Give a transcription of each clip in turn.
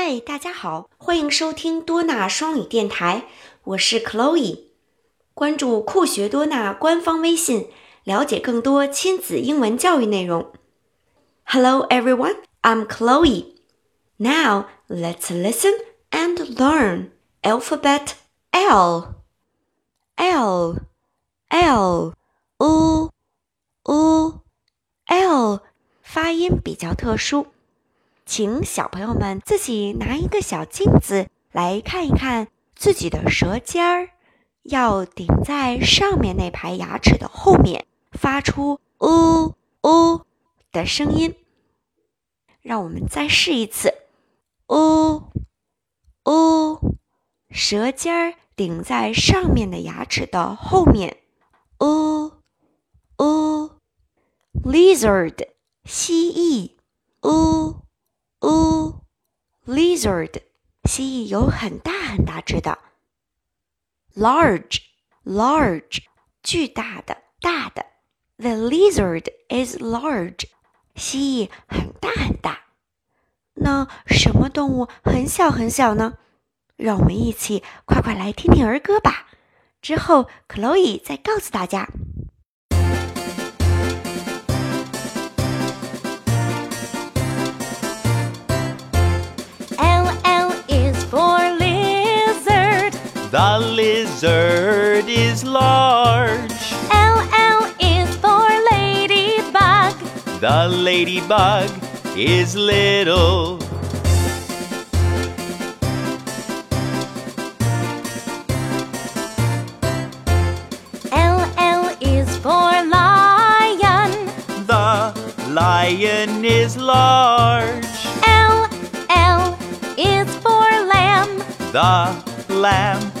嗨，大家好，欢迎收听多纳双语电台，我是 Chloe。关注酷学多纳官方微信，了解更多亲子英文教育内容。Hello everyone, I'm Chloe. Now let's listen and learn alphabet L. L, L, U, U, L，发音比较特殊。 请小朋友们自己拿一个小镜子来看一看自己的舌尖儿，要顶在上面那排牙齿的后面，发出“呜呜”的声音。让我们再试一次，“呜呜”，舌尖儿顶在上面的牙齿的后面，“呜呜 ”，lizard，蜥蜴，“，lizard，蜥蜴有很大很大只的。large，large，巨大的，大的。The lizard is large，蜥蜴很大很大。那什么动物很小很小呢？让我们一起快快来听听儿歌吧。之后，Chloe 再告诉大家。The lizard is large. L L is for ladybug. The ladybug is little. L L is for lion. The lion is large. L L is for lamb. The lamb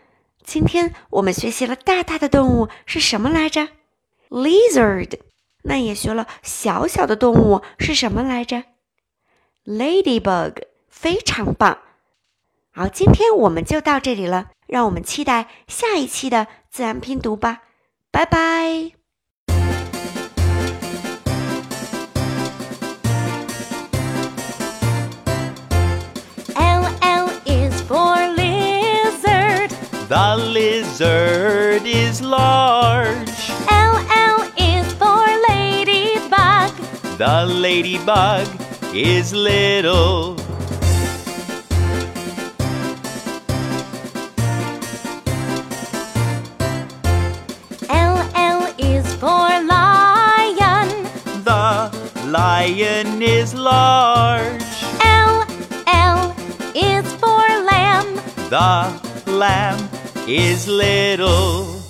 今天我们学习了大大的动物是什么来着？Lizard。那也学了小小的动物是什么来着？Ladybug。非常棒。好，今天我们就到这里了，让我们期待下一期的自然拼读吧。拜拜。The lizard is large. L L is for ladybug. The ladybug is little. L L is for lion. The lion is large. L L is for lamb. The lamb is little.